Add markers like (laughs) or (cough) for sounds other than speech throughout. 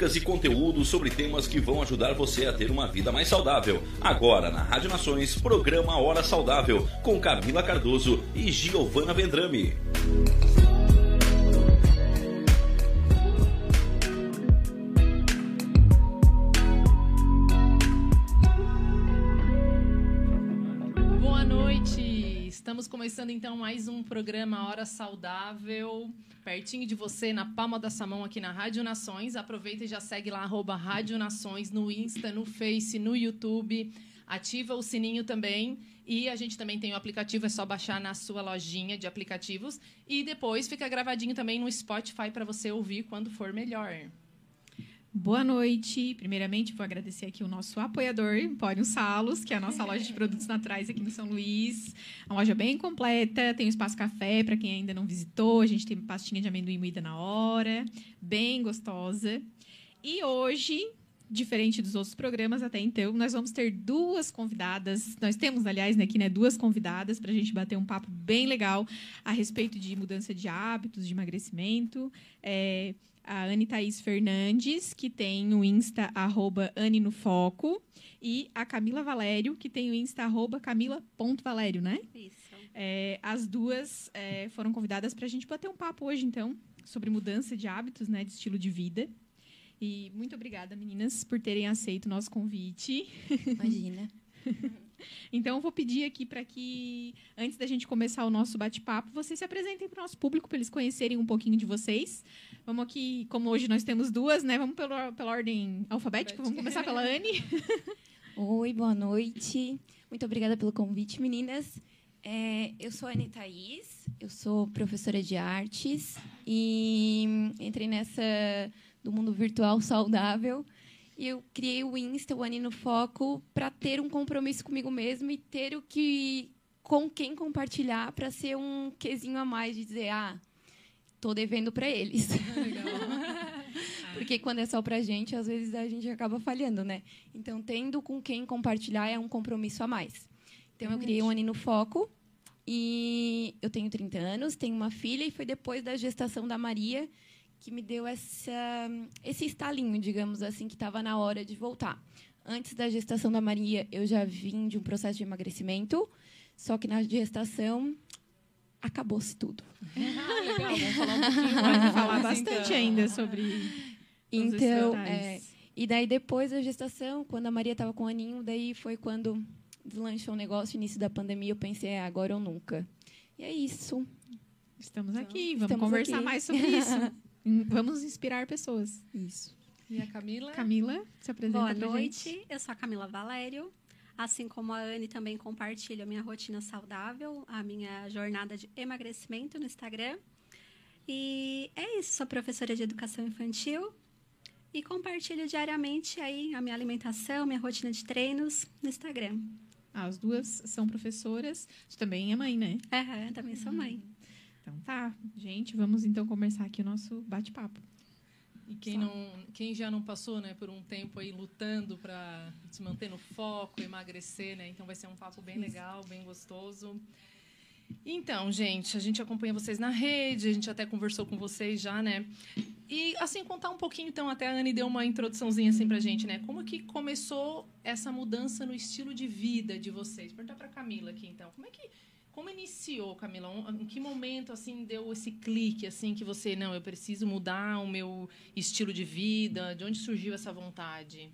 Dicas e conteúdos sobre temas que vão ajudar você a ter uma vida mais saudável. Agora na Rádio Nações, programa Hora Saudável, com Camila Cardoso e Giovana Vendrame. Estamos começando então mais um programa Hora Saudável, pertinho de você, na palma da sua mão aqui na Rádio Nações. Aproveita e já segue lá, arroba Rádio Nações, no Insta, no Face, no YouTube. Ativa o sininho também. E a gente também tem o aplicativo, é só baixar na sua lojinha de aplicativos. E depois fica gravadinho também no Spotify para você ouvir quando for melhor. Boa noite. Primeiramente, vou agradecer aqui o nosso apoiador, Empório Salos, que é a nossa loja de produtos naturais aqui no São Luís. Uma loja bem completa, tem o espaço café para quem ainda não visitou. A gente tem pastinha de amendoim moída na hora, bem gostosa. E hoje, diferente dos outros programas até então, nós vamos ter duas convidadas. Nós temos, aliás, né, aqui, né, duas convidadas para a gente bater um papo bem legal a respeito de mudança de hábitos, de emagrecimento. É, a Anne Thaís Fernandes, que tem o Insta arroba Anne no Foco, e a Camila Valério, que tem o Insta arroba Camila.valério, né? Isso. É, as duas é, foram convidadas para a gente bater um papo hoje, então, sobre mudança de hábitos, né, de estilo de vida. E muito obrigada, meninas, por terem aceito o nosso convite. Imagina. (laughs) (laughs) Então, eu vou pedir aqui para que, antes da gente começar o nosso bate-papo, vocês se apresentem para o nosso público, para eles conhecerem um pouquinho de vocês. Vamos aqui, como hoje nós temos duas, né? Vamos pela, pela ordem alfabética. Vamos começar pela Anne. (laughs) Oi, boa noite. Muito obrigada pelo convite, meninas. É, eu sou a Anne Thaís, eu sou professora de artes e entrei nessa do mundo virtual saudável. E eu criei o Insta, o Anne no Foco, para ter um compromisso comigo mesmo e ter o que com quem compartilhar para ser um quesinho a mais de dizer, ah, tô devendo para eles. (laughs) Porque quando é só pra gente, às vezes a gente acaba falhando, né? Então, tendo com quem compartilhar é um compromisso a mais. Então, eu criei o Anne no Foco e eu tenho 30 anos, tenho uma filha e foi depois da gestação da Maria que me deu essa, esse estalinho, digamos assim, que estava na hora de voltar. Antes da gestação da Maria, eu já vim de um processo de emagrecimento, só que na gestação acabou-se tudo. Ah, legal, vamos falar um (laughs) pouquinho mais, vamos falar bastante então. ainda sobre Então, é, e daí depois da gestação, quando a Maria estava com o aninho, daí foi quando deslanchou o negócio, início da pandemia, eu pensei, é agora ou nunca. E é isso. Estamos aqui, vamos estamos conversar aqui. mais sobre isso. (laughs) Vamos inspirar pessoas. Isso. E a Camila? Camila, se apresenta Boa noite, gente. eu sou a Camila Valério. Assim como a Anne, também compartilho a minha rotina saudável, a minha jornada de emagrecimento no Instagram. E é isso, sou professora de educação infantil e compartilho diariamente aí a minha alimentação, minha rotina de treinos no Instagram. Ah, as duas são professoras. Você também é mãe, né? Aham, também sou mãe. Então tá, gente, vamos então começar aqui o nosso bate-papo. E quem, não, quem já não passou né, por um tempo aí lutando para se manter no foco, emagrecer, né? Então vai ser um papo bem legal, bem gostoso. Então, gente, a gente acompanha vocês na rede, a gente até conversou com vocês já, né? E assim contar um pouquinho, então, até a Anne deu uma introduçãozinha assim pra gente, né? Como que começou essa mudança no estilo de vida de vocês? Perguntar pra Camila aqui, então. Como é que como iniciou, Camila? Em que momento assim deu esse clique assim que você, não, eu preciso mudar o meu estilo de vida? De onde surgiu essa vontade?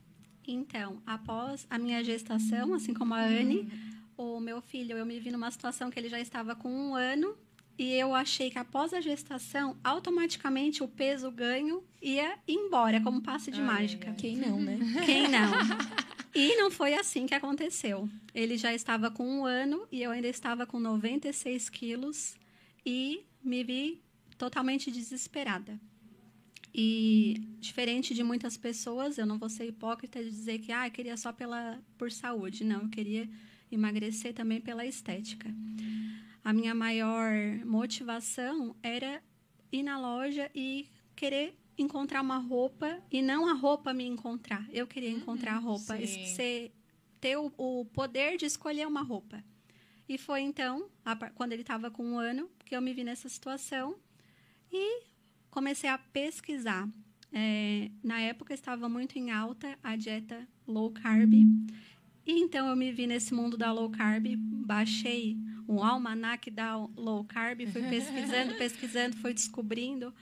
Então, após a minha gestação, assim como a Anne, o meu filho, eu me vi numa situação que ele já estava com um ano e eu achei que após a gestação, automaticamente o peso ganho ia embora, como passe de Ai, ai, mágica. ai. Quem não, né? Quem não? (laughs) E não foi assim que aconteceu. Ele já estava com um ano e eu ainda estava com 96 quilos e me vi totalmente desesperada. E diferente de muitas pessoas, eu não vou ser hipócrita de dizer que ah, eu queria só pela por saúde. Não, eu queria emagrecer também pela estética. A minha maior motivação era ir na loja e querer encontrar uma roupa e não a roupa me encontrar. Eu queria encontrar a roupa, sim. ser, ter o, o poder de escolher uma roupa. E foi então, a quando ele estava com um ano, que eu me vi nessa situação e comecei a pesquisar. É, na época estava muito em alta a dieta low carb. E então eu me vi nesse mundo da low carb, baixei um almanac da low carb, fui (laughs) pesquisando, pesquisando, fui descobrindo,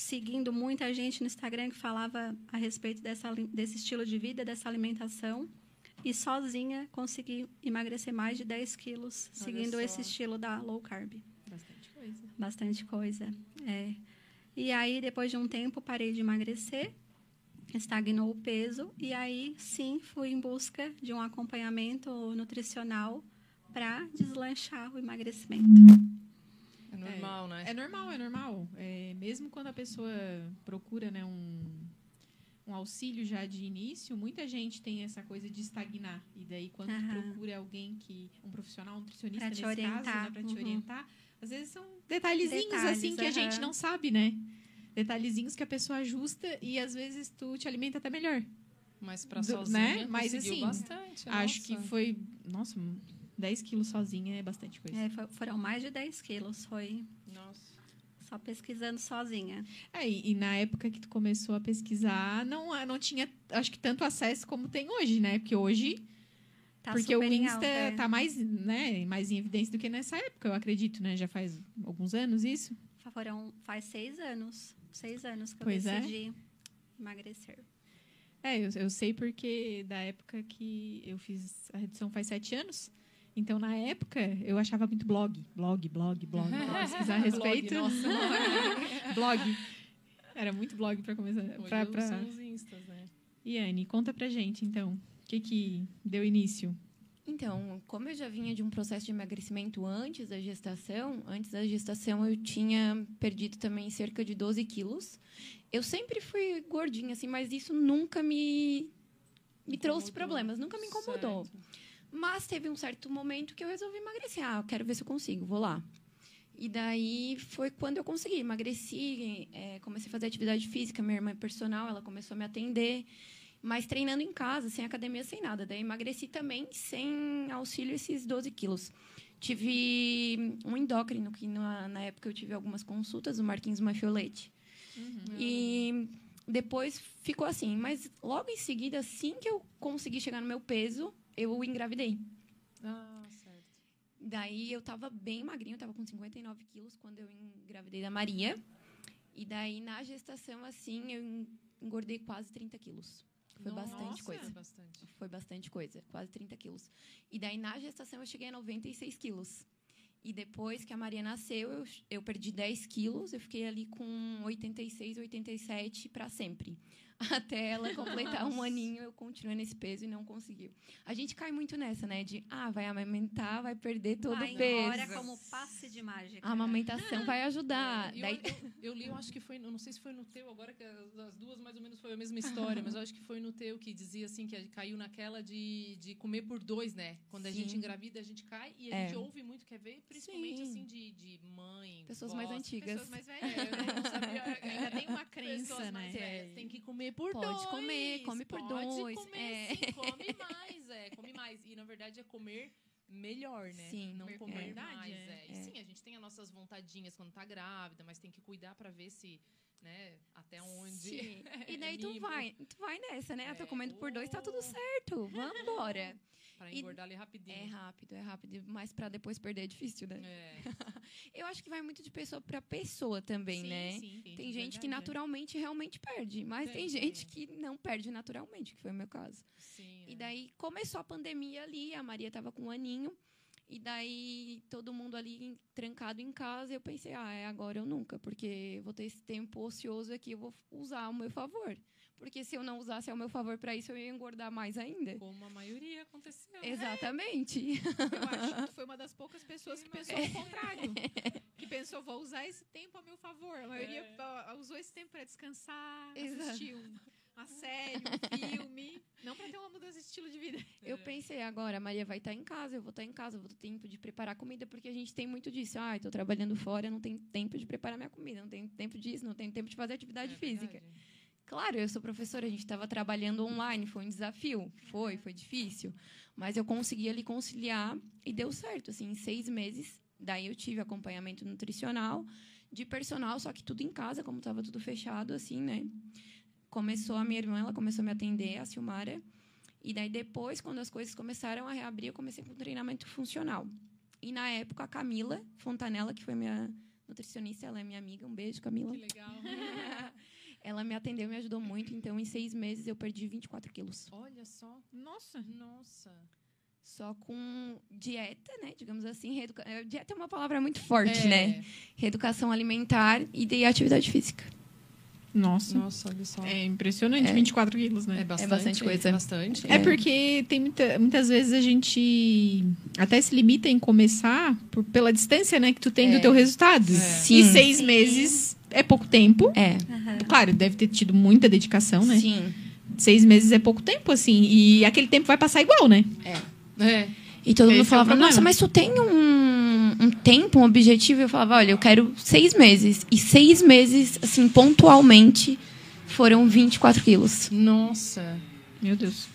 seguindo muita gente no Instagram que falava a respeito dessa, desse estilo de vida, dessa alimentação. E sozinha consegui emagrecer mais de 10 quilos, seguindo só. esse estilo da low carb Bastante coisa. bastante coisa. É. E aí, depois de um tempo, parei de emagrecer, estagnou o peso, e aí sim fui em busca de um acompanhamento nutricional para deslanchar o emagrecimento. É normal, né? É normal, é normal. É, mesmo quando a pessoa procura né, um, um auxílio já de início, muita gente tem essa coisa de estagnar. E daí, quando tu Aham. procura alguém que. um profissional, um nutricionista Pra te nesse caso, orientar, né, pra te uhum. orientar, às vezes são detalhezinhos Detalhes, assim que a gente não sabe, né? Detalhezinhos que a pessoa ajusta e às vezes tu te alimenta até melhor. Mas pra Do- sozinha, né? Mas, assim, bastante. Acho que nossa. foi. Nossa, 10 quilos sozinha é bastante coisa. É, fo- foram mais de 10 quilos, foi Nossa. só pesquisando sozinha. É, e, e na época que tu começou a pesquisar, não, não tinha, acho que tanto acesso como tem hoje, né? Porque hoje, Tá porque o Insta alta, é. tá mais, né, mais em evidência do que nessa época, eu acredito, né? Já faz alguns anos isso. Foram, faz seis anos. Seis anos que eu Pois é. decidi emagrecer. É, eu, eu sei porque da época que eu fiz a redução faz sete anos. Então, na época, eu achava muito blog. Blog, blog, blog. Pesquisar a (laughs) respeito. Blog, nossa. (laughs) blog. Era muito blog pra começar. Hoje Pra, pra... são os instas, né? E Anne, conta pra gente, então. O que que deu início? Então, como eu já vinha de um processo de emagrecimento antes da gestação, antes da gestação eu tinha perdido também cerca de 12 quilos. Eu sempre fui gordinha, assim, mas isso nunca me, me trouxe Incomodou. problemas, nunca me incomodou. Certo. Mas teve um certo momento que eu resolvi emagrecer. Ah, eu quero ver se eu consigo, vou lá. E daí foi quando eu consegui. Emagreci, é, comecei a fazer atividade física. Minha irmã é personal, ela começou a me atender. Mas treinando em casa, sem academia, sem nada. Daí emagreci também, sem auxílio, esses 12 quilos. Tive um endócrino, que na, na época eu tive algumas consultas, o Marquinhos Mafiolete. E depois ficou assim. Mas logo em seguida, assim que eu consegui chegar no meu peso, eu engravidei. Ah, certo. Daí eu tava bem magrinha, eu tava com 59 quilos quando eu engravidei da Maria. E daí na gestação, assim, eu engordei quase 30 quilos. Foi bastante Nossa, coisa. Bastante. Foi bastante coisa, quase 30 quilos. E daí na gestação eu cheguei a 96 quilos. E depois que a Maria nasceu, eu, eu perdi 10 quilos. Eu fiquei ali com 86, 87 para sempre. (laughs) Até ela completar um aninho, eu continuei nesse peso e não conseguiu. A gente cai muito nessa, né? De, ah, vai amamentar, vai perder todo Vai o peso. embora como passe de mágica. A amamentação vai ajudar. Eu, Daí, eu, (laughs) eu li, eu acho que foi, eu não sei se foi no teu agora, que as as duas mais ou menos foi a mesma história, mas eu acho que foi no teu que dizia assim, que caiu naquela de, de comer por dois, né? Quando a gente engravida, a gente cai e a É. gente ouve muito, quer ver, principalmente Sim. assim, de, de mãe. Pessoas mais vós, antigas. Pessoas mais velhas. É, eu não sabia. Ainda tem uma crença, Pessoas né? mais velhas, Tem que comer por Pode dois. comer, come por pode dois, Comer, é. sim, come (laughs) mais, é, come mais. E na verdade é comer melhor, né? Sim, não é comer verdade, mais. é. É. E sim, a gente tem as nossas vontadinhas quando tá grávida, mas tem que cuidar pra ver se, né, até onde. Sim. (laughs) E é daí tu vai, tu vai nessa, né? Ah, tô É. comendo por dois, tá tudo Oh. certo. Vambora. (laughs) Pra E- engordar ali rapidinho. É rápido, é rápido. Mas pra depois perder é difícil, né? É. (laughs) Eu acho que vai muito de pessoa pra pessoa também, Sim, né? sim. Tem gente que é. naturalmente realmente perde, mas tem, Tem, gente que não perde naturalmente, que foi o meu caso. Sim, E é. daí começou a pandemia ali, a Maria tava com um aninho, e daí todo mundo ali trancado em casa, eu pensei, ah, é agora ou nunca, porque vou ter esse tempo ocioso aqui, eu vou usar ao meu favor. Porque se eu não usasse ao meu favor para isso, eu ia engordar mais ainda. Como a maioria aconteceu. Exatamente. Eu acho que tu foi uma das poucas pessoas que pensou o contrário. (laughs) Que pensou, vou usar esse tempo a meu favor. A maioria É. usou esse tempo para descansar, Exato. assistir um, uma série, um filme. Não para ter uma mudança de estilo de vida. Eu pensei, agora a Maria vai estar em casa, eu vou estar em casa, eu vou ter tempo de preparar comida, porque a gente tem muito disso. Ah, estou trabalhando fora, não tenho tempo de preparar minha comida, não tenho tempo disso, não tenho tempo de fazer atividade É física. verdade. Claro, eu sou professora, a gente estava trabalhando online, foi um desafio, foi, foi difícil, mas eu consegui ali conciliar e deu certo, assim, em seis meses. Daí eu tive acompanhamento nutricional, de personal, só que tudo em casa, como estava tudo fechado, assim, né? Começou a minha irmã, ela começou a me atender, a Silmara, e daí depois, quando as coisas começaram a reabrir, eu comecei com treinamento funcional. E na época, a Camila Fontanella, que foi minha nutricionista, ela é minha amiga, um beijo, Camila. Que legal. (laughs) Ela me atendeu e me ajudou muito. Então, em seis meses, eu perdi 24 quilos. Olha só. Nossa. Nossa. Só com dieta, né? Digamos assim. Reeduca... eh, Dieta é uma palavra muito forte, É. né? Reeducação alimentar e de atividade física. Nossa. Nossa, olha só. É impressionante, É. 24 quilos, né? É bastante, bastante coisa. Bastante. É porque tem muita, muitas vezes a gente até se limita em começar por- pela distância, né, que tu tem É. do teu resultado. Sim. E seis meses é pouco tempo. É. Claro, deve ter tido muita dedicação, né? Sim. Seis meses é pouco tempo, assim. E aquele tempo vai passar igual, né? É. E todo Esse é mundo falava, problema. nossa, mas tu tem um, um tempo, um objetivo? Eu falava, olha, eu quero seis meses. E seis meses, assim, pontualmente, foram 24 quilos. Nossa. Meu Deus.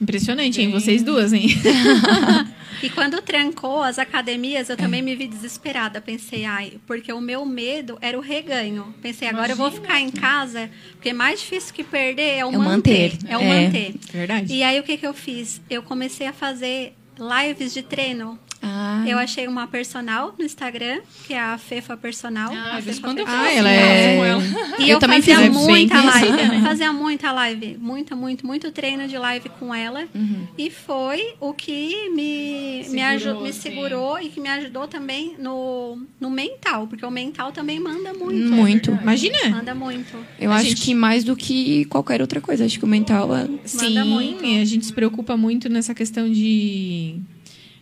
Impressionante, hein? Vocês duas, hein? (laughs) E quando trancou as academias, eu também me vi desesperada. Pensei, ai, porque o meu medo era o reganho. Pensei, agora eu vou ficar em casa, porque mais difícil que perder é o É o manter. manter, É o é. manter. Verdade. E aí o que, que eu fiz? Eu comecei a fazer lives de treino. Ah, Eu achei uma personal no Instagram, que é a Fefa Personal. Ah, a Fefa quando eu Personal. Ah, faço ela live é- com ela. E Eu eu, também fazia fiz, é muita live. conhecida, (laughs) Fazia muita live. Muita, muito, muito treino de live com ela. Uhum. E foi o que me, me, Segurou, me assim. segurou e que me ajudou também no, no mental. Porque o mental também manda muito. muito. Imagina. Manda muito. Eu A acho gente- que mais do que qualquer outra coisa. Acho que o mental é... Sim, muito. e a gente se preocupa muito nessa questão de,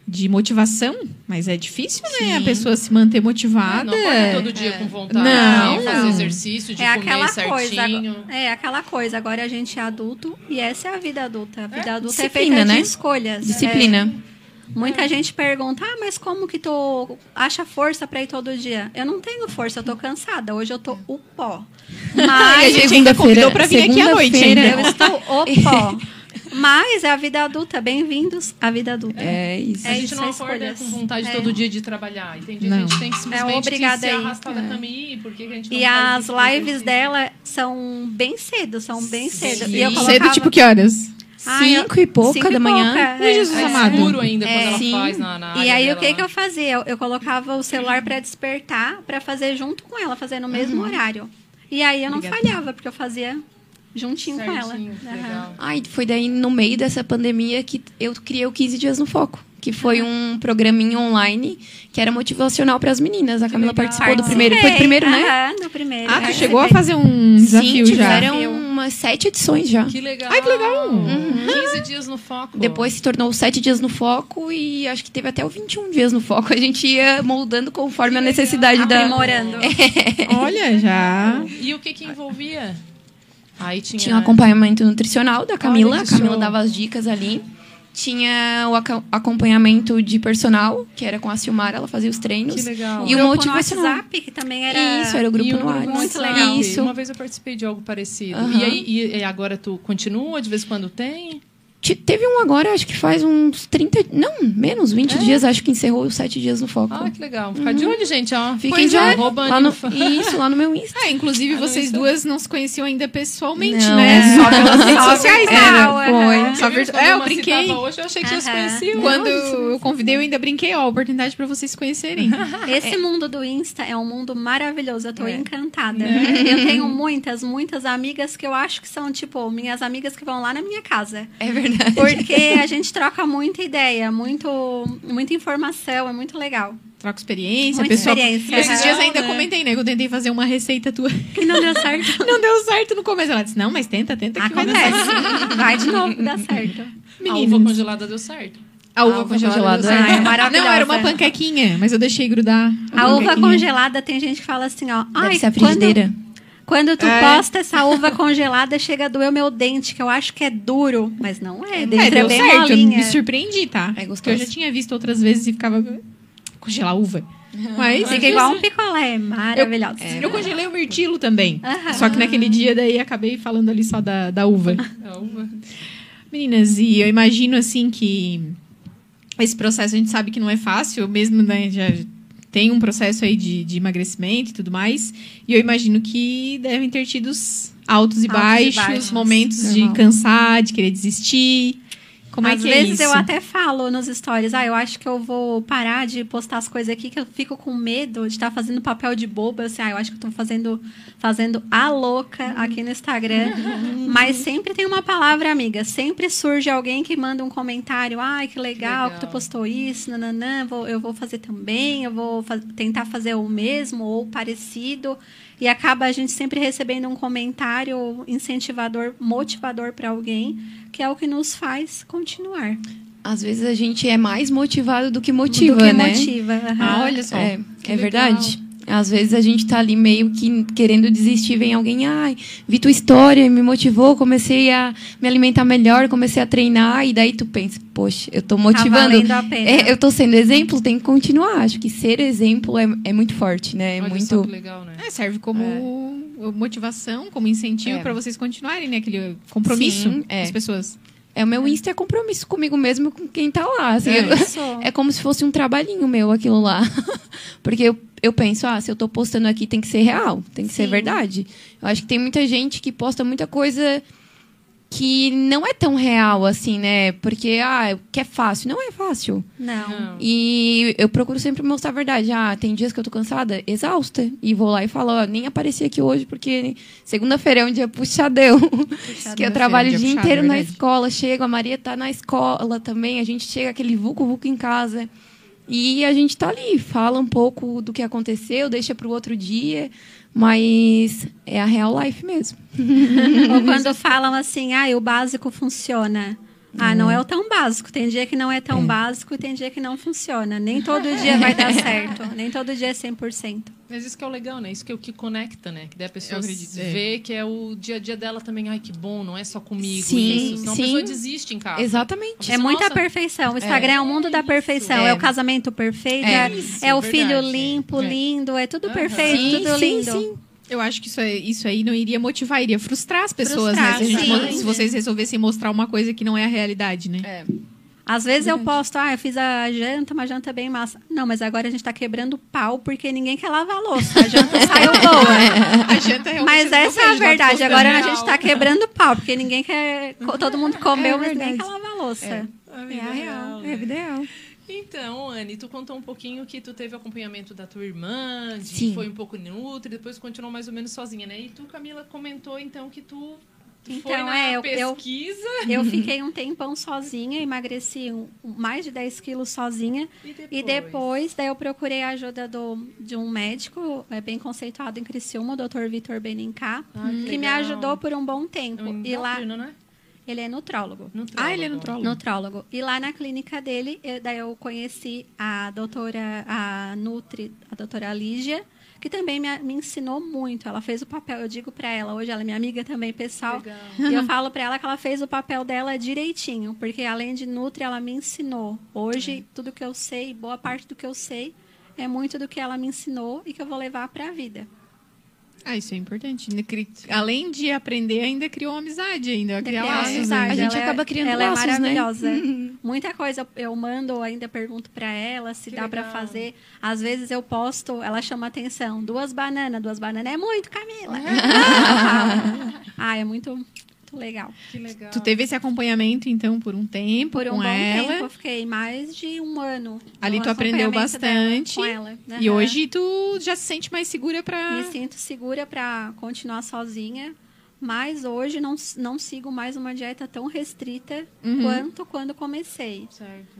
de motivação, mas é difícil, né? A Sim. pessoa se manter motivada. Não acorda todo dia com vontade Não, de fazer não. exercício, de é comer aquela certinho. coisa. É aquela coisa. Agora a gente é adulto e essa é a vida adulta. A vida adulta é disciplina, feita né? de escolhas. Disciplina. É. Muita gente pergunta, ah, mas como que tu acha força pra ir todo dia? Eu não tenho força, eu tô cansada. Hoje eu tô o pó. (laughs) E a Mas gente ainda convidou pra vir aqui à noite ainda. eu estou o pó. (laughs) Mas é a vida adulta. Bem-vindos à vida adulta. É isso. A É gente isso, não acorda escolhas. com vontade É. todo dia de trabalhar. Entende? Não. A gente tem que simplesmente obrigada ser aí. arrastada É. também. ir, Por que que a gente não E as lives dela são bem cedo, são bem cedo. Sim. E eu Cedo, colocava... tipo que horas? Ah, Cinco e pouca cinco e da manhã. pouca, é. Jesus É amado. escuro ainda quando É, ela sim. faz na, na E aí, o que, lá. que eu fazia? Eu, eu colocava o celular para despertar, para fazer junto com ela, fazer no mesmo horário. E aí eu não Obrigada. falhava, porque eu fazia juntinho com ela. Certinho, legal. Ai, foi daí no meio dessa pandemia que eu criei o 15 dias no foco. que foi um programinha online que era motivacional para as meninas. A Camila participou do primeiro. Foi do primeiro, né? Aham, do primeiro. Ah, tu chegou a fazer um desafio Sim, já. tiveram umas sete edições já. Que legal. Ai, que legal. 15 dias no foco. Depois se tornou sete dias no foco e acho que teve até o 21 dias no foco. A gente ia moldando conforme a necessidade da. Aprimorando. (laughs) Olha, já. E o que que envolvia? Aí tinha... Tinha um acompanhamento nutricional da Camila. A Camila show. dava as dicas ali. Tinha o aca- acompanhamento de personal, que era com a Silmara, ela fazia os treinos. Que legal. E o grupo no motivacional. WhatsApp, que também era... Isso, era o grupo E o no grupo WhatsApp. muito legal. Isso. Uma vez eu participei de algo parecido. E aí e, e agora tu continua? De vez em quando tem? Te- Teve um agora, acho que faz uns 30. Não, menos, 20 dias, acho que encerrou os 7 dias no foco. Ah, que legal. Ficar de olho, gente, ó. Fiquem Pois de é. olho. Lá no, isso, lá no meu Insta. Ah, inclusive vocês Insta. duas não se conheciam ainda pessoalmente, Não, né? é. Só pelas redes sociais, né? Era, aham. foi. Só É, eu brinquei. hoje, eu achei que já se Aham. conheciam. Quando eu convidei, eu ainda brinquei, ó, a oportunidade pra vocês se conhecerem. (laughs) Esse mundo do Insta é um mundo maravilhoso. Eu tô É. encantada. (laughs) Eu tenho muitas, muitas amigas que eu acho que são, tipo, minhas amigas que vão lá na minha casa. É verdade. Porque a gente troca muita ideia, muito, muita informação, é muito legal. Troca experiência, Muita pessoal. experiência, Esses dias ainda né? comentei, né? Que eu tentei fazer uma receita tua. Que não deu certo. (laughs) Não deu certo no começo. Ela disse, não, mas tenta, tenta que vai dar certo. Acontece. Vai de novo, dá certo. A uva Meninas. congelada deu certo. A uva A uva congelada. congelada. Ah, é maravilhosa. Não, era uma panquequinha, mas eu deixei grudar. A uva panquequinha. congelada tem gente que fala assim, ó. Deve Ai, ser a frigideira. quando tu É. posta essa uva congelada, chega a doer o meu dente, que eu acho que é duro. Mas não é, É, dentro é, deu bem certo. Eu molinha. me surpreendi, tá? É gostoso. Porque eu já tinha visto outras vezes e ficava... Congelar uva. Mas Fica igual um picolé, maravilhoso. Eu congelei o mirtilo também. Aham. Só que naquele dia daí acabei falando ali só da, da uva. (laughs) A uva. Meninas, e eu imagino assim que esse processo a gente sabe que não é fácil, mesmo né, já tem um processo aí de, de emagrecimento e tudo mais. E eu imagino que devem ter tido os altos e Altos e baixos, baixos. momentos de Normal. cansar, de querer desistir. Como Às é que é vezes isso? eu até falo nos stories, ah, eu acho que eu vou parar de postar as coisas aqui, que eu fico com medo de estar fazendo papel de boba. Assim, ah, eu acho que eu tô fazendo, fazendo a louca aqui no Instagram. Mas sempre tem uma palavra, amiga. Sempre surge alguém que manda um comentário, ai, que legal, que tu Legal. postou isso, nananã, vou, eu vou fazer também, eu vou fa- tentar fazer o mesmo ou parecido. E acaba a gente sempre recebendo um comentário incentivador, motivador para alguém, que é o que nos faz continuar. Às vezes a gente é mais motivado do que motiva, do que né? motiva. aham. Ah, olha só. É, é verdade. Às vezes a gente tá ali meio que querendo desistir, vem alguém, ai, vi tua história, me motivou, comecei a me alimentar melhor, comecei a treinar, e daí tu pensa, poxa, eu tô motivando. Tá a pena. É, eu tô sendo exemplo, tem que continuar. Acho que ser exemplo é, é muito forte, né? É Olha muito. legal, né? É, serve como motivação, como incentivo É. pra vocês continuarem, né? Aquele compromisso Sim, com é. as pessoas. É, o meu Insta é compromisso comigo mesmo, com quem tá lá. assim, eu- Isso. (laughs) É como se fosse um trabalhinho meu aquilo lá. (laughs) Porque eu, eu penso, ah, se eu tô postando aqui tem que ser real, tem que ser Sim. verdade. Eu acho que tem muita gente que posta muita coisa que não é tão real assim, né? Porque, ah, que é fácil. Não é fácil. Não. Não. E eu procuro sempre mostrar a verdade. Ah, tem dias que eu tô cansada, exausta. E vou lá e falo, ó, nem apareci aqui hoje porque segunda-feira é um dia puxadão. (laughs) que eu trabalho o dia dia puxado, inteiro na verdade. escola. Chego, a Maria tá na escola também. A gente chega aquele vulco-vulco em casa. E a gente tá ali, fala um pouco do que aconteceu, deixa pro outro dia. Mas é a real life mesmo. (laughs) Ou (laughs) quando falam assim, ah, o básico funciona. Ah, não é o tão básico. Tem dia que não é tão básico e tem dia que não funciona. Nem todo dia vai dar (laughs) certo. Nem todo dia é 100%. Mas isso que é o legal, né? Isso que é o que conecta, né? Que daí a pessoa é. vê que é o dia a dia dela também. Ai, que bom, não é só comigo Sim, isso. Senão sim. a pessoa desiste em casa. Exatamente. É muita Nossa. perfeição. O Instagram é, o mundo da perfeição. É, É. o casamento perfeito, É. é, Isso, é o verdade. filho limpo, É. lindo, é tudo Aham. perfeito, Sim, tudo sim, lindo. sim. Eu acho que isso, é, isso aí não iria motivar, iria frustrar as pessoas, Frustrar, né? Se, a gente se vocês resolvessem mostrar uma coisa que não é a realidade, né? É. Às vezes eu posto, ah, eu fiz a janta, uma janta bem massa. Não, mas agora a gente tá quebrando pau porque ninguém quer lavar a louça. A janta (laughs) saiu boa. A janta realmente Mas essa é a verdade. Agora a gente tá quebrando pau, porque ninguém quer. Todo mundo comeu, É mas ninguém quer lavar a louça. A É vida a real. É a vida real. Então, Anne, tu contou um pouquinho que tu teve acompanhamento da tua irmã, de Sim. foi um pouco nutri, depois continuou mais ou menos sozinha, né? E tu, Camila, comentou então que tu Foi Então, na é, eu, eu, pesquisa eu (laughs) fiquei um tempão sozinha, emagreci um- mais de 10 quilos sozinha. e depois. E depois, daí eu procurei a ajuda do, de um médico é, bem conceituado em Criciúma, o Dr. Vitor Benincá, Ah, que, me legal. ajudou por um bom tempo. É um e lá, né? Ele é nutrólogo. Nutrólogo. Ah, ele é nutrólogo. Nutrólogo. E lá na clínica dele, eu- daí eu conheci a doutora, a Nutri, a doutora Lígia, que também me, me ensinou muito. Ela fez o papel, eu digo para ela, hoje ela é minha amiga também, pessoal. Legal. E eu (laughs) falo para ela que ela fez o papel dela direitinho, porque além de Nutri, ela me ensinou. Hoje, tudo que eu sei, boa parte do que eu sei, é muito do que ela me ensinou e que eu vou levar para a vida. Ah, isso é importante. Além de aprender, ainda criou amizade ainda. Criar laços, amizade. né? A gente Ela é- acaba criando ela laços, é né? maravilhosa. (laughs) Muita coisa eu mando, ainda pergunto para ela se Que dá para fazer. Às vezes eu posto, ela chama atenção. Duas bananas, duas bananas é muito, Camila. (laughs) ah, é muito legal. Que legal. Tu teve esse acompanhamento, então, por um tempo Por um com bom ela. tempo, eu fiquei mais de um ano. Ali tu aprendeu bastante. com ela. E Aham. hoje tu já se sente mais segura pra... me sinto segura para continuar sozinha. Mas hoje não, não sigo mais uma dieta tão restrita Uhum. quanto quando comecei. Certo.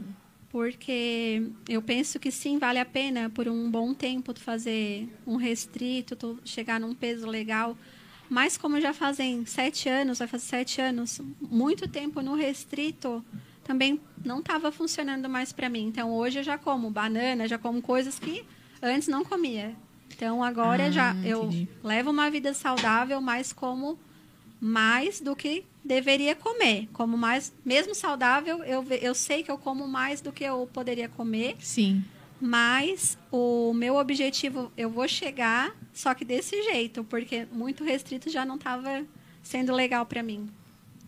Porque eu penso que sim, vale a pena por um bom tempo tu fazer um restrito, tu chegar num peso legal. Mas como já fazem sete anos, vai fazer sete anos, muito tempo no restrito também não estava funcionando mais para mim. Então hoje eu já como banana, já como coisas que antes não comia. Então agora Ah, já eu entendi. levo uma vida saudável, mas como mais do que deveria comer. Como mais, mesmo saudável, eu, eu sei que eu como mais do que eu poderia comer, Sim. Mas o meu objetivo eu vou chegar, só que desse jeito, porque muito restrito já não estava sendo legal para mim.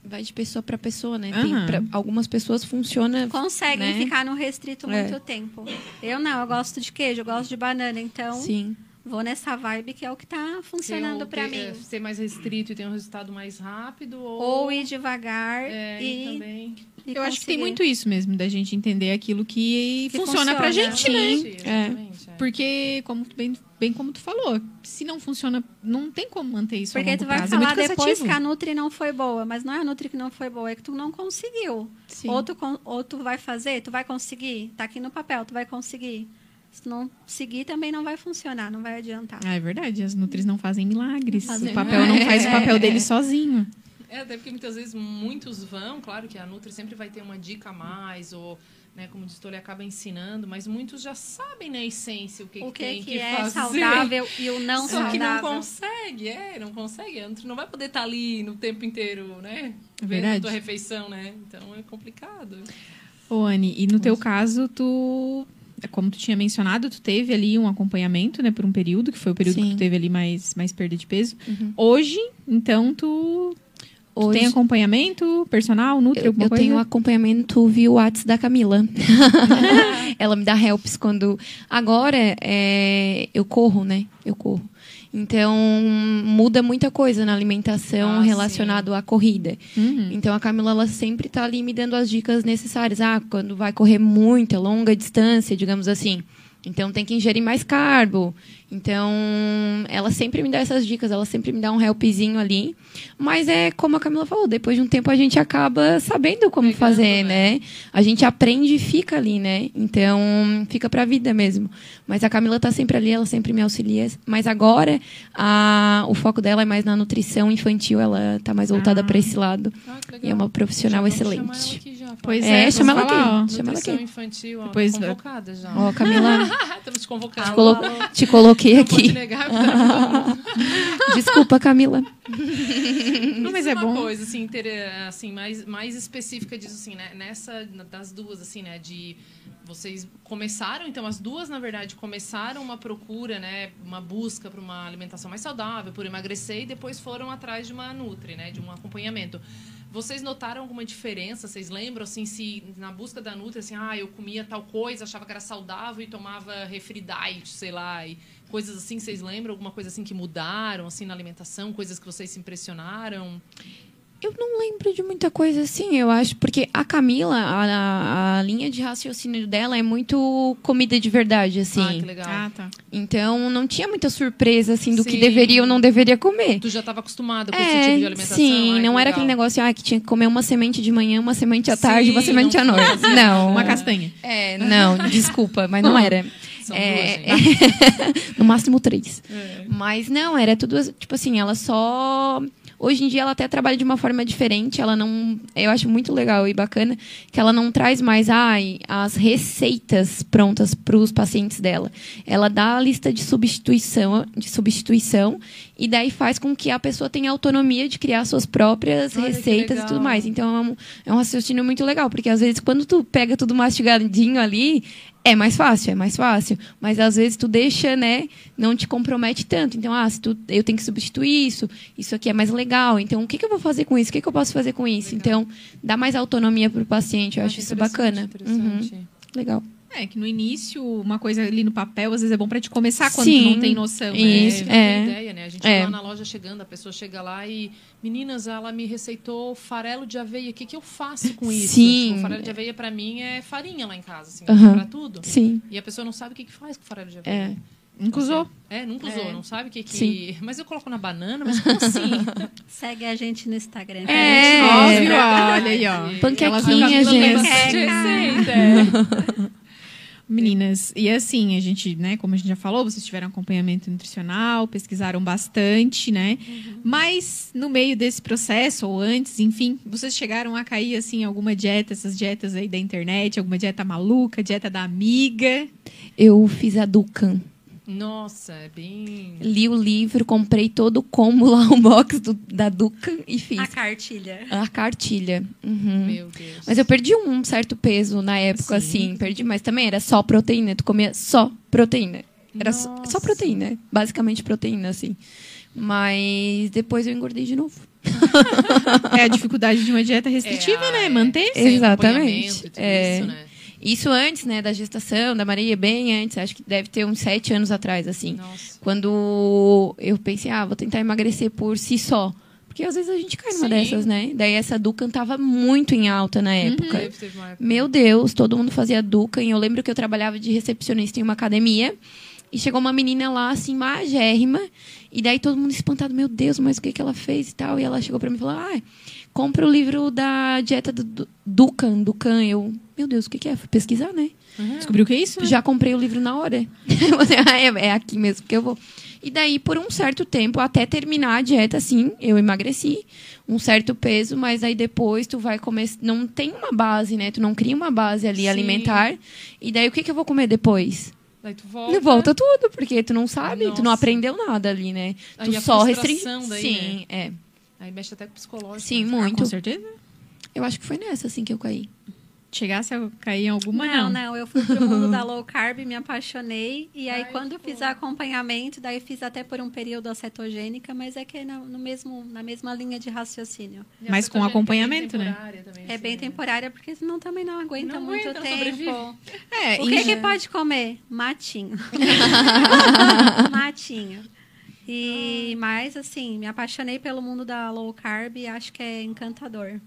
Vai de pessoa para pessoa, né? Tem Aham. pra- algumas pessoas funciona. Conseguem Né? ficar no restrito É. muito tempo. Eu não, eu gosto de queijo, eu gosto de banana, então Sim. Vou nessa vibe que é o que está funcionando para mim. é, Ser mais restrito e ter um resultado mais rápido ou... Ou ir devagar É, e e, também... e Eu acho que tem conseguir. muito isso mesmo, da gente entender aquilo que, Que funciona, pra funciona. gente, né? Exatamente, é. Porque, como, bem, bem como tu falou, se não funciona, não tem como manter isso a Porque longo tu vai prazo. é falar muito depois que a Nutri não foi boa, mas não é a Nutri que não foi boa, é que tu não conseguiu. Sim. Ou tu, ou tu vai fazer, tu vai conseguir, tá aqui no papel, tu vai conseguir. Se não seguir, também não vai funcionar, não vai adiantar. Ah, é verdade, as Nutris não fazem milagres. Não fazem o papel não faz o papel dele sozinho. É, até porque muitas vezes muitos vão, claro que a Nutri sempre vai ter uma dica a mais, ou, né, como diz, ele acaba ensinando, mas muitos já sabem na essência o que, o que que, tem que, que, é fazer. saudável e o não Só que não saudável. consegue, é, não consegue. A Nutri não vai poder estar ali no tempo inteiro, né? É verdade. Vendo a tua refeição, né? Então é complicado. Ô, Anne, e no teu caso, tu. Como tu tinha mencionado, tu teve ali um acompanhamento, né, por um período, que foi o período que Sim. tu teve ali mais, mais perda de peso. Uhum. Hoje, então, tu, tu Hoje, tem acompanhamento personal, Nutri, eu, alguma eu coisa? tenho acompanhamento via WhatsApp da Camila. (laughs) Ela me dá helps quando. Agora é, eu corro, né? Eu corro. Então muda muita coisa na alimentação Ah, relacionado à corrida. Uhum. Então a Camila ela sempre está ali me dando as dicas necessárias. Ah, quando vai correr muita, longa distância, digamos assim. Então tem que ingerir mais carbo. Então ela sempre me dá essas dicas, ela sempre me dá um helpzinho ali. Mas é como a Camila falou, depois de um tempo a gente acaba sabendo como Pegando, fazer, né? né? A gente aprende e fica ali, né? Então fica pra vida mesmo. Mas a Camila tá sempre ali, ela sempre me auxilia. Mas agora a, o foco dela é mais na nutrição infantil, ela tá mais voltada Ah. pra esse lado. Ah, E legal. é uma profissional excelente. Pois É, é, chama ela falar, ó. aqui. Chama ela aqui. infantil, ó, Depois da- convocada já. Ó, Camila, (laughs) Estamos te convocando. te, colo- te coloquei Não aqui. negar? (laughs) Desculpa, Camila. (laughs) Não, mas Diz é uma bom. coisa assim, inter- assim mais, mais específica disso assim, né? Nessa das duas assim, né, de vocês começaram, então as duas na verdade começaram uma procura, né, uma busca para uma alimentação mais saudável, por emagrecer e depois foram atrás de uma nutri, né, de um acompanhamento. Vocês notaram alguma diferença? Vocês lembram assim se na busca da nutri assim, ah, eu comia tal coisa, achava que era saudável e tomava refri diet, sei lá, e coisas assim, vocês lembram alguma coisa assim que mudaram assim na alimentação, coisas que vocês se impressionaram? Eu não lembro de muita coisa assim, eu acho, porque a Camila, a, a linha de raciocínio dela é muito comida de verdade, assim. Ah, que legal. Ah, tá. Então não tinha muita surpresa assim do que Sim. deveria ou não deveria comer. Tu já estava acostumada com esse tipo de É, alimentação? sim, Ai, que não era legal. aquele negócio ah, que tinha que comer uma semente de manhã, uma semente à tarde, uma semente à noite. Não. Uma castanha. É, (laughs) não, desculpa, mas não era. São É, duas, (laughs) no máximo três. É. Mas não, era tudo, tipo assim, ela só. Hoje em dia ela até trabalha de uma forma diferente, ela não. Eu acho muito legal e bacana que ela não traz mais ai, as receitas prontas para os pacientes dela. Ela dá a lista de substituição, de substituição e daí faz com que a pessoa tenha autonomia de criar suas próprias Olha receitas e tudo mais. Então é um, é um raciocínio muito legal, porque às vezes quando tu pega tudo mastigadinho ali, é mais fácil, é mais fácil. Mas às vezes tu deixa, né? Não te compromete tanto. Então, ah, se tu, eu tenho que substituir isso, isso aqui é mais legal. Então, o que, que eu vou fazer com isso? O que, que eu posso fazer com isso? Então, dá mais autonomia pro paciente. Eu Ah, acho que isso bacana. Uhum, legal. É, que no início, uma coisa ali no papel, às vezes é bom pra te começar quando Sim, tu não tem noção, né? isso. Não É. tem ideia, né? A gente É. lá na loja chegando, a pessoa chega lá e... Meninas, ela me receitou farelo de aveia. O que, que eu faço com isso? Sim. Tipo, farelo de aveia, pra mim, é farinha lá em casa. Assim, Aham. pra tudo. Sim. E a pessoa não sabe o que, que faz com farelo de É. aveia. Nunca usou. É, nunca usou, É. não sabe o que que... Sim. Mas eu coloco na banana, mas como assim? (laughs) Segue a gente no Instagram. É. Óbvio, olha aí, ó. Panquequinha, gente. É. (laughs) Meninas, e assim, a gente, né, como a gente já falou, vocês tiveram acompanhamento nutricional, pesquisaram bastante, né? Mas no meio desse processo, ou antes, enfim, vocês chegaram a cair, assim, em alguma dieta, essas dietas aí da internet, alguma dieta maluca, dieta da amiga. Eu fiz a Ducan. Nossa, é bem... Li o livro, comprei todo o combo lá, o box do- da Ducan e fiz. A cartilha. A cartilha. Uhum. Meu Deus. Mas eu perdi um certo peso na época, Sim. assim. Perdi, mas também era só proteína. Tu comia só proteína. Era só, Nossa. só proteína. Basicamente proteína, assim. Mas depois eu engordei de novo. (laughs) É a dificuldade de uma dieta restritiva, É, né? Manter. Exatamente. É. isso, né? Isso antes, né, da gestação da Maria, bem antes. Acho que deve ter uns sete anos atrás, assim. Nossa. Quando eu pensei, ah, vou tentar emagrecer por si só. Porque às vezes a gente cai numa Sim. dessas, né? Daí essa Ducan tava muito em alta na época. Teve, teve uma época. Meu Deus, todo mundo fazia Ducan. E eu lembro que eu trabalhava de recepcionista em uma academia. E chegou uma menina lá, assim, magérrima. E daí todo mundo espantado, meu Deus, mas o que, que ela fez e tal? E ela chegou pra mim e falou, ah, compra o livro da dieta do Du- Ducan, Ducan. Eu, meu Deus, o que, que é? Fui pesquisar, né? Descobriu o que é isso? né? Já comprei o livro na hora. (laughs) Ah, é, é aqui mesmo que eu vou. E daí, por um certo tempo, até terminar a dieta, sim, eu emagreci um certo peso, mas aí depois tu vai comer. Não tem uma base, né? Tu não cria uma base ali Sim. alimentar. E daí, o que, que eu vou comer depois? Daí tu volta. Não volta tudo, porque tu não sabe, tu Nossa. não aprendeu nada ali, né? Aí tu a só restringe. Sim, é. Aí mexe até com o psicológico. Sim, né? muito. Com certeza. Eu acho que foi nessa, assim, que eu caí. Chegasse a cair em alguma, não, não. não, eu fui pro mundo da (laughs) low carb, me apaixonei. E aí, Ai, quando fiz acompanhamento, daí fiz até por um período a cetogênica, mas é que é na, no mesmo, na mesma linha de raciocínio. E Mas com é bem acompanhamento, né? temporária também, É assim, bem né? temporária, porque senão também não aguenta Não muito aguenta, tempo. É, O que, que pode comer? Matinho. (laughs) Matinho. E mais assim, me apaixonei pelo mundo da low carb e acho que é encantador.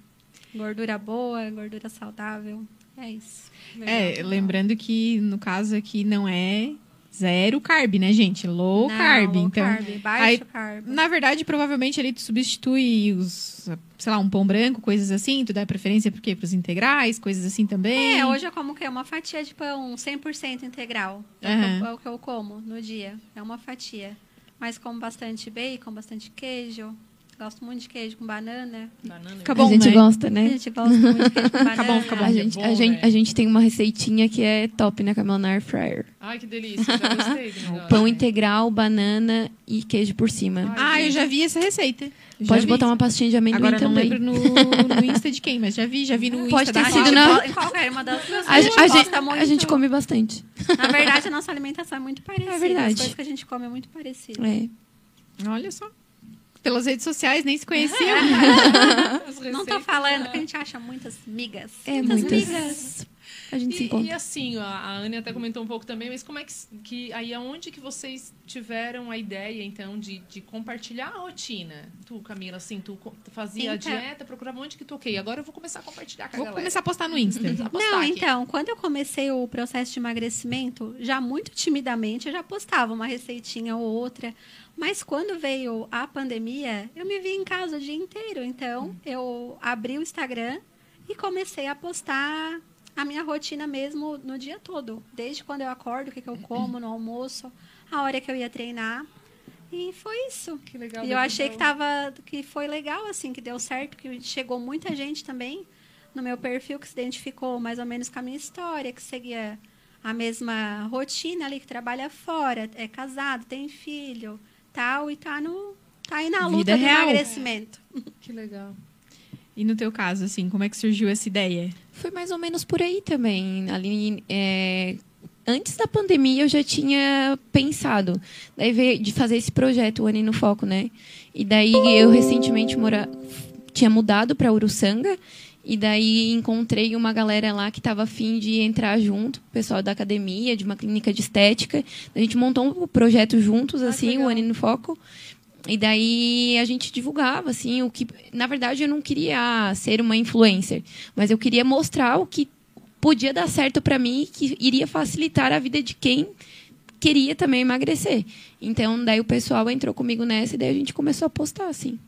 Gordura boa, gordura saudável. É isso. É, lembrando que no caso aqui não é zero carb, né, gente? Low Não, carb. low então, carb, baixo aí, carb. na verdade, provavelmente tu substitui os, sei lá, um pão branco, coisas assim, tu dá preferência por quê? Pros integrais, coisas assim também. É, hoje eu como o quê? Uma fatia de pão 100% integral. É, que Aham. é o que eu como no dia. É uma fatia. Mas como bastante bacon, bastante queijo. Gosto muito de queijo com banana. Banana. Fica a bom, gente né? gosta, A né? gente gosta muito de queijo com (laughs) banana. bom, fica bom. A é gente, bom, a, gente, né? a gente tem uma receitinha que é top, né, Camila? Na air fryer. Ai, que delícia. Já gostei (laughs) negócio. Pão integral, banana e queijo por cima. Ai, Ah, eu já vi essa receita. Já Pode vi. botar uma pastinha de amendoim Agora não também. lembro no, no Insta de quem, mas já vi, já vi no Pode Insta ter da sido Rádio. na- Em qualquer uma das duas. A, a gente, gosta muito. a gente come bastante. Na verdade, a nossa alimentação é muito parecida. É verdade. As coisas que a gente come é muito parecida. É. Olha só. Pelas redes sociais, nem se conheciam. (laughs) Não tô falando, né? porque a gente acha muitas migas. É muitas muitas. migas. a gente se E, encontra. e assim, a, a Anne até comentou um pouco também, mas como é que, que aí aonde que vocês tiveram a ideia então de, de compartilhar a rotina? Tu, Camila, assim, tu fazia a Então- dieta, procurava onde que toquei. Agora eu vou começar a compartilhar com a Vou galera. começar a postar no Insta. postar Não, aqui. então, quando eu comecei o processo de emagrecimento, já muito timidamente, eu já postava uma receitinha ou outra. Mas quando veio a pandemia, eu me vi em casa o dia inteiro. Então, eu abri o Instagram e comecei a postar a minha rotina mesmo no dia todo. Desde quando eu acordo, o que, que eu como no almoço, a hora que eu ia treinar. E foi isso. Que legal. E deu eu achei pra- que tava que foi legal assim, que deu certo, que chegou muita gente também no meu perfil que se identificou mais ou menos com a minha história, que seguia a mesma rotina ali, que trabalha fora, é casado, tem filho, tal e tá no tá aí na Vida luta do real. emagrecimento. (laughs) Que legal. E no teu caso, assim, como é que surgiu essa ideia? Foi mais ou menos por aí também. Ali, é, antes da pandemia, eu já tinha pensado daí veio de fazer esse projeto, o Ani no Foco, né? E daí eu recentemente mora, tinha mudado para Uruçanga. E daí encontrei uma galera lá que estava afim de entrar junto, pessoal da academia, de uma clínica de estética. A gente montou um projeto juntos, Ah, assim, o Ani no Foco. E daí a gente divulgava, assim, o que. Na verdade, eu não queria ser uma influencer, mas eu queria mostrar o que podia dar certo para mim e que iria facilitar a vida de quem queria também emagrecer. Então, daí o pessoal entrou comigo nessa e daí a gente começou a postar, assim.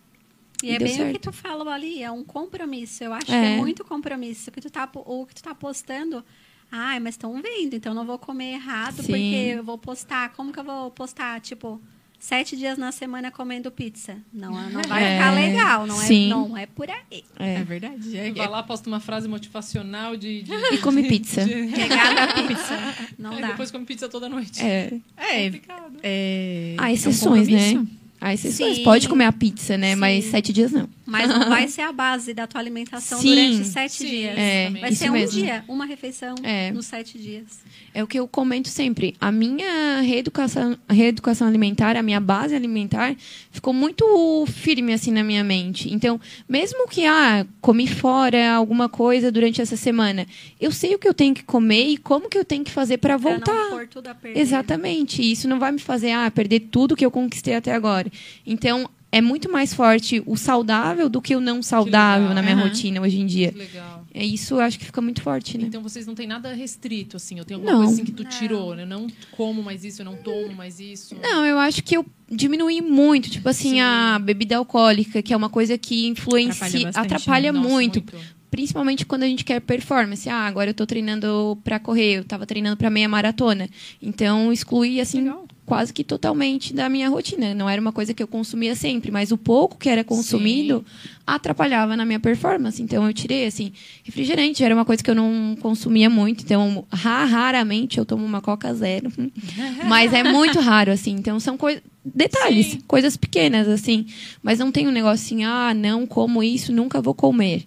E E é bem o que certo. tu falou ali, é um compromisso. Eu acho que É. é muito compromisso. O que tu tá, o que tu tá postando, ai, mas estão vendo, então não vou comer errado, Sim. porque eu vou postar. Como que eu vou postar, tipo, sete dias na semana comendo pizza? Não, não (laughs) vai É, ficar legal, não é, sim. não é por aí. É, É. verdade. É, Vai lá, posta uma frase motivacional de. de E come (laughs) pizza. (laughs) Pegada a pizza. Não Aí dá. depois come pizza toda noite. É. é, complicado. é, Há é um exceções, né? Exceções. Sim. Pode comer a pizza, né? Sim. Mas sete dias não. Mas não vai ser a base da tua alimentação Sim. durante sete Sim, dias. É, vai ser um mesmo. dia, uma refeição É. nos sete dias. É o que eu comento sempre. A minha reeducação, reeducação alimentar, a minha base alimentar, ficou muito firme assim na minha mente. Então, mesmo que ah, comi fora alguma coisa durante essa semana, eu sei o que eu tenho que comer e como que eu tenho que fazer para Pra voltar. não pôr tudo a perder. Exatamente. Isso não vai me fazer ah, perder tudo que eu conquistei até agora. Então, é muito mais forte o saudável do que o não saudável na minha Aham. rotina hoje em dia. Que legal. É isso, eu acho que fica muito forte, né? Então vocês não têm nada restrito, assim. Eu tenho alguma Não. coisa assim que tu tirou, né? Eu não como mais isso, eu não tomo mais isso. Não, eu acho que eu diminuí muito. Tipo assim, Sim. a bebida alcoólica, que é uma coisa que influencia, Atrapalha bastante, atrapalha, né? Nossa, muito. Principalmente quando a gente quer performance. Ah, agora eu tô treinando pra correr, eu tava treinando pra meia maratona. Então, excluí, assim, Legal. Quase que totalmente da minha rotina. Não era uma coisa que eu consumia sempre, mas o pouco que era consumido atrapalhava na minha performance. Então, eu tirei, assim, refrigerante era uma coisa que eu não consumia muito. Então, ra- raramente eu tomo uma Coca Zero. (laughs) mas é muito raro, assim. Então, são coisas. Detalhes, Sim. coisas pequenas, assim. Mas não tem um negócio assim, ah, não como isso, nunca vou comer.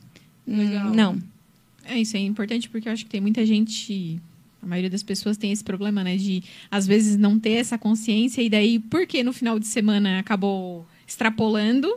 Legal. Não. É, isso é importante porque eu acho que tem muita gente. A maioria das pessoas tem esse problema, né? De, às vezes, não ter essa consciência e daí, porque no final de semana acabou extrapolando.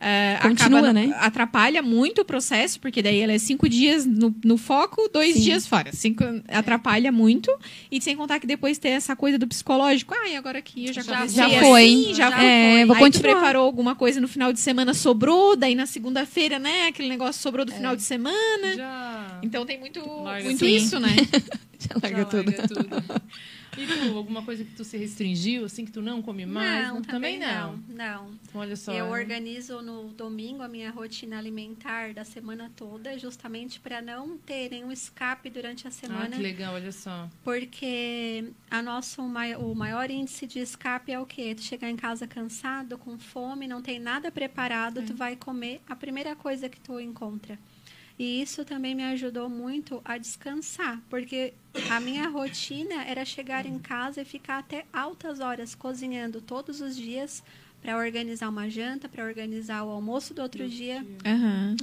eh, Continua, acaba- né? Atrapalha muito o processo, porque daí ela é cinco dias no, no foco, dois Sim. dias fora. Cinco, atrapalha muito. E sem contar que depois tem essa coisa do psicológico. Ai, agora que eu já, Já Já Sim, foi. assim, já foi. É, vou Aí tu continuar. preparou alguma coisa no final de semana, sobrou. Daí na segunda-feira, né? Aquele negócio sobrou do final de semana. Já. Então tem muito, Larga muito tudo. isso, né? (laughs) (laughs) Já já larga tudo. tudo. (laughs) E tu, alguma coisa que tu se restringiu, assim, que tu não come mais? Não, também não. não. Não. Então, olha só. Eu né? organizo no domingo a minha rotina alimentar da semana toda, justamente para não ter nenhum escape durante a Ah, semana. que legal, olha só. Porque a nosso, o maior índice de escape é o quê? Tu chegar em casa cansado, com fome, não tem nada preparado, tu vai comer a primeira coisa que tu encontra. E isso também me ajudou muito a descansar, porque a minha rotina era chegar em casa e ficar até altas horas cozinhando todos os dias para organizar uma janta, para organizar o almoço do outro dia. Aham.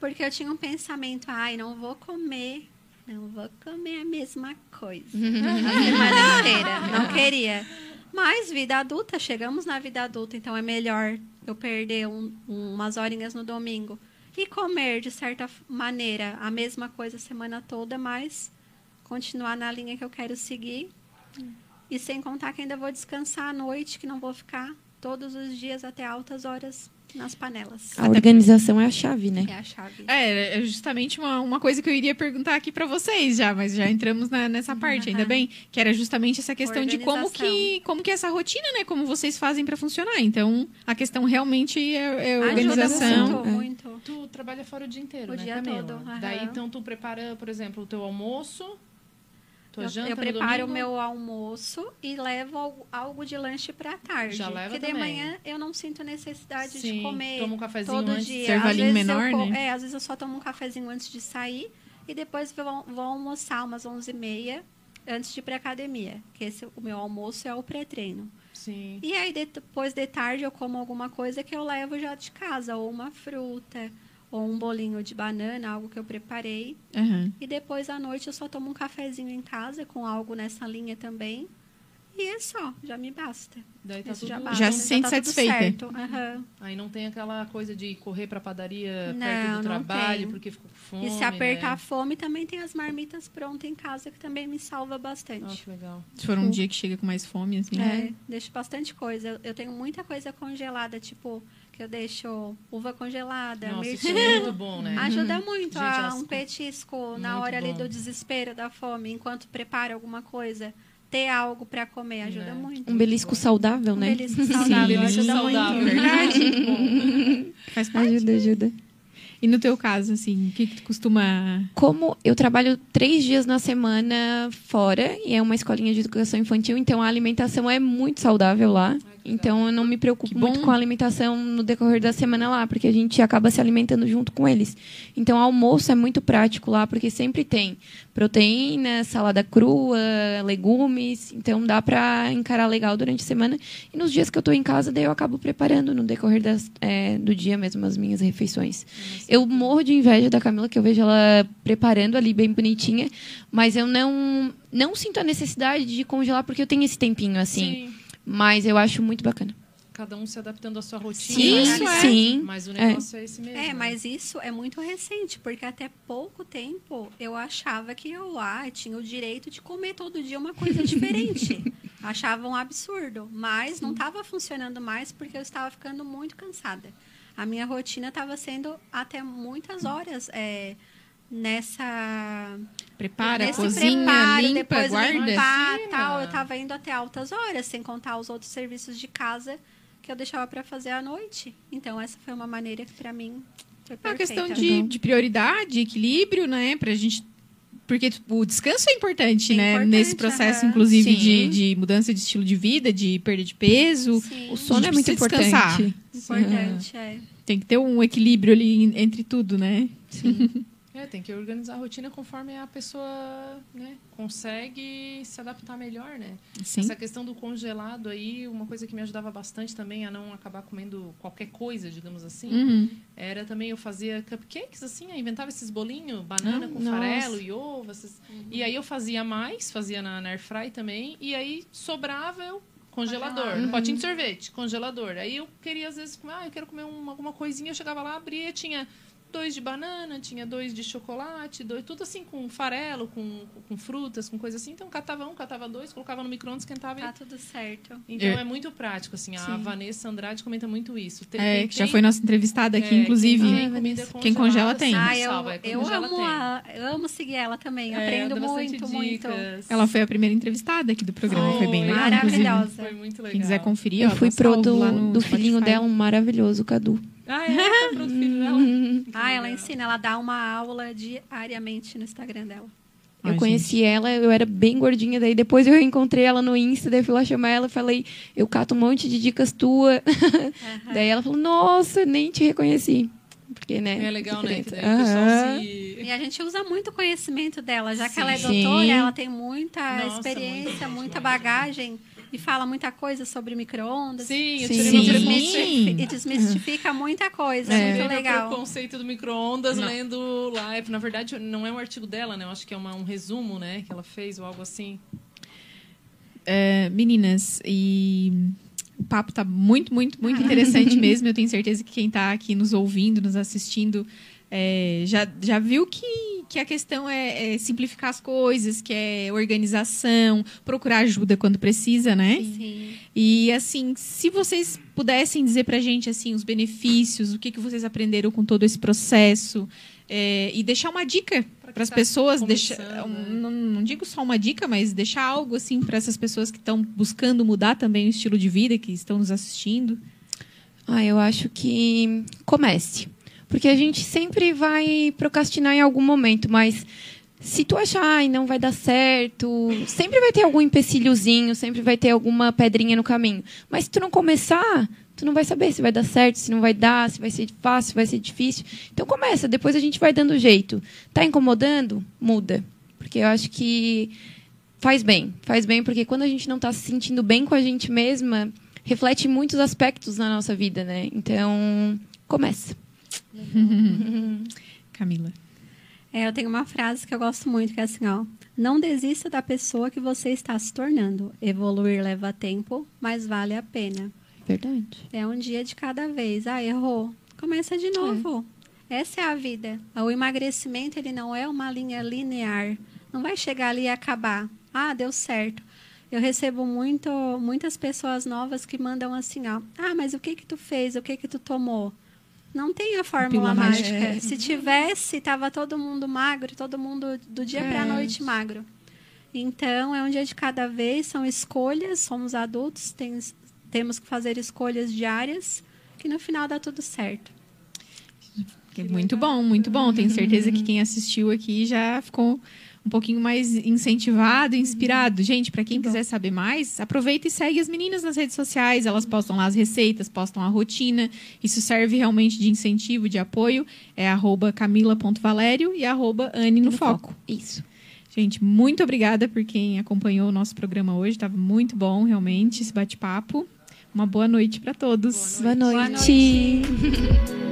Porque eu tinha um pensamento, ai, não vou comer, não vou comer a mesma coisa a semana inteira. Não queria. Mas vida adulta, chegamos na vida adulta, então é melhor eu perder um- umas horinhas no domingo e comer, de certa maneira, a mesma coisa a semana toda, mas continuar na linha que eu quero seguir. E sem contar que ainda vou descansar à noite, que não vou ficar todos os dias até altas horas nas panelas. A organização é a chave, né? É a chave. É, é justamente uma, uma coisa que eu iria perguntar aqui para vocês já, mas já entramos na- nessa parte, ainda Aham. bem, que era justamente essa questão de como que, como que é essa rotina, né? Como vocês fazem para funcionar. Então, a questão realmente é, é Ajuda organização. muito, é. muito. Tu trabalha fora o dia inteiro, O né, dia Camila? todo, aham. Daí, então, tu prepara, por exemplo, o teu almoço, tua Eu, janta eu preparo o meu almoço e levo algo, de lanche para tarde. Já leva Porque de também. manhã eu não sinto necessidade Sim, de comer toma um cafezinho todo antes. dia. Às vezes menor, eu, né? É, às vezes eu só tomo um cafezinho antes de sair e depois vou, vou almoçar umas 11h30 antes de ir para academia. Que esse, o meu almoço é o pré-treino. Sim. E aí depois de tarde eu como alguma coisa que eu levo já de casa, ou uma fruta, ou um bolinho de banana, algo que eu preparei. Aham. E depois à noite eu só tomo um cafezinho em casa com algo nessa linha também. E é só, já me basta. Daí tá Isso tudo... já Já basta. se sente tá tudo satisfeita. certo. Aham. Aí não tem aquela coisa de correr pra padaria Não, perto do trabalho tem. porque ficou com fome, E se apertar a né? fome, também tem as marmitas prontas em casa, que também me salva bastante. que legal. Se for um dia que chega com mais fome, assim. É, deixo bastante coisa. Eu- Eu tenho muita coisa congelada, tipo, que eu deixo uva congelada, Nossa, isso mirtilo. é muito bom, né? Ajuda muito Gente, a um petisco na Muito hora ali bom. do desespero, da fome, enquanto prepara alguma coisa. Ter algo para comer ajuda É. muito. Um belisco saudável, Um né? belisco saudável belisco ajuda saudável, muito. verdade. (laughs) Faz parte. Ajuda, ajuda. E no teu caso, assim, o que, que tu costuma. Como eu trabalho três dias na semana fora, e é uma escolinha de educação infantil, então a alimentação é muito saudável lá. Então eu não me preocupo muito com a alimentação no decorrer da semana lá, porque a gente acaba se alimentando junto com eles. Então o almoço é muito prático lá, porque sempre tem proteína, salada crua, legumes. Então dá para encarar legal durante a semana. E nos dias que eu estou em casa, daí eu acabo preparando no decorrer das, é, do dia mesmo as minhas refeições. Eu morro de inveja da Camila, que eu vejo ela preparando ali bem bonitinha, mas eu não não sinto a necessidade de congelar porque eu tenho esse tempinho assim. Sim. Mas eu acho muito bacana. Cada um se adaptando à sua rotina. Sim, né? Isso é. sim. Mas o negócio é, esse mesmo. É, né? mas isso é muito recente, porque até pouco tempo eu achava que eu ah, tinha o direito de comer todo dia uma coisa (laughs) diferente. Achava um absurdo, mas não estava funcionando mais porque eu estava ficando muito cansada. A minha rotina estava sendo até muitas horas é, nessa Prepara, nesse cozinha, preparo, limpa, depois guarda. limpar, tal. Eu tava indo até altas horas, sem contar os outros serviços de casa que eu deixava para fazer à noite. Então essa foi uma maneira que para mim foi É uma perfeita. questão de, de prioridade, equilíbrio, né? Pra gente. Porque tipo, o descanso é importante, É né? importante, Nesse processo, aham. inclusive, Sim. de, de mudança de estilo de vida, de perda de peso. Sim, O sono é muito importante. descansar. importante, é. Tem que ter um equilíbrio ali en- entre tudo, né? (laughs) É, tem que organizar a rotina conforme a pessoa né, consegue se adaptar melhor, né? Sim. Essa questão do congelado aí, uma coisa que me ajudava bastante também a não acabar comendo qualquer coisa, digamos assim, Uhum. era também eu fazia cupcakes, assim, eu inventava esses bolinhos, banana Ah, com nossa. farelo e ovo. esses- E aí eu fazia mais, fazia na, na air fry também, e aí sobrava eu congelador, Congelar. no potinho de sorvete, congelador. Aí eu queria às vezes comer, ah, eu quero comer uma, alguma coisinha, eu chegava lá, abria, tinha dois de banana, tinha dois de chocolate, dois, tudo assim com farelo, com, com frutas, com coisa assim. Então catava um, catava dois, colocava no micro-ondas, esquentava e Tá tudo certo. então É. é muito prático, assim. A Sim. Vanessa Andrade comenta muito isso. Tem- É, quem que já tem- foi nossa entrevistada aqui, é, inclusive. Quem, Ah, tem. Quem congela tem. Ah, eu, salva, é, eu amo, tem. a, eu amo seguir ela também. É, Aprendo muito, muito. Ela foi a primeira entrevistada aqui do programa. Foi, Foi, bem legal, inclusive. maravilhosa. Foi muito legal. Quem quiser conferir, Eu ó, fui pro do, do filhinho dela, um maravilhoso, Cadu. Ah, é? Pro filho dela? (laughs) Ah, ela ensina, ela dá uma aula diariamente no Instagram dela. Eu Ai, conheci ela, eu era bem gordinha, daí depois eu encontrei ela no Insta, daí fui lá chamar ela e falei, eu cato um monte de dicas tua. (laughs) Aham. daí ela falou, nossa, nem te reconheci. Porque, né? É legal, né? Diferença. Aham. se... E a gente usa muito o conhecimento dela, já que ela é Sim. doutora, ela tem muita Nossa, experiência, muito, muita muito. E fala muita coisa sobre micro-ondas. Sim, eu tirei Sim. preconceito. E desmistifica muita coisa, É. muito Tirei meu legal. preconceito do micro-ondas lendo. É, Na verdade, não é um artigo dela, né? Eu acho que é uma- um resumo, né? Que ela fez ou algo assim. É, meninas, e o papo tá muito, muito, muito (laughs) interessante mesmo. Eu tenho certeza que quem tá aqui nos ouvindo, nos assistindo, é, já, já viu que, que a questão é, é simplificar as coisas, que é organização, procurar ajuda quando precisa, né? Sim. E assim, se vocês pudessem dizer pra gente assim os benefícios, o que, que vocês aprenderam com todo esse processo, é, e deixar uma dica para as tá pessoas, deixar, né? não, não digo só uma dica, mas deixar algo assim para essas pessoas que estão buscando mudar também o estilo de vida, que estão nos assistindo. Ah, eu acho que comece. Porque a gente sempre vai procrastinar em algum momento, mas se tu achar, ai, não vai dar certo, sempre vai ter algum empecilhozinho, sempre vai ter alguma pedrinha no caminho. Mas se tu não começar, tu não vai saber se vai dar certo, se não vai dar, se vai ser fácil, se vai ser difícil. Então começa, depois a gente vai dando jeito. Tá incomodando? Muda. Porque eu acho que faz bem. Faz bem porque quando a gente não está se sentindo bem com a gente mesma, reflete muitos aspectos na nossa vida, né? Então, começa. (laughs) Camila. É, eu tenho uma frase que eu gosto muito, que é assim, ó. Não desista da pessoa que você está se tornando. Evoluir leva tempo, mas vale a pena. Verdade. É um dia de cada vez. Ah, errou. Começa de novo. Essa é a vida. O emagrecimento ele não é uma linha linear. Não vai chegar ali e acabar. Ah, deu certo. Eu recebo muito, muitas pessoas novas que mandam assim, ó. Ah, mas o que que tu fez? O que que tu tomou? Não tem a fórmula mágica. mágica. Se tivesse, tava todo mundo magro, todo mundo do dia para a É. noite magro. Então, é um dia de cada vez, são escolhas, somos adultos, tem- temos que fazer escolhas diárias, que no final dá tudo certo. Que muito bom, muito bom. Tenho certeza que quem assistiu aqui já ficou um pouquinho mais incentivado, inspirado. Gente, para quem quiser saber mais, aproveita e segue as meninas nas redes sociais. Elas postam lá as receitas, postam a rotina. Isso serve realmente de incentivo, de apoio. É arroba camila.valério e arroba Anne no, foco. Isso. Gente, muito obrigada por quem acompanhou o nosso programa hoje. Estava muito bom, realmente, esse bate-papo. Uma boa noite para todos. Boa noite. Boa noite.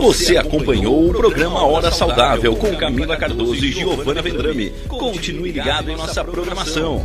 Você acompanhou o programa Hora Saudável com Camila Cardoso e Giovana Vendrame. Continue ligado em nossa programação.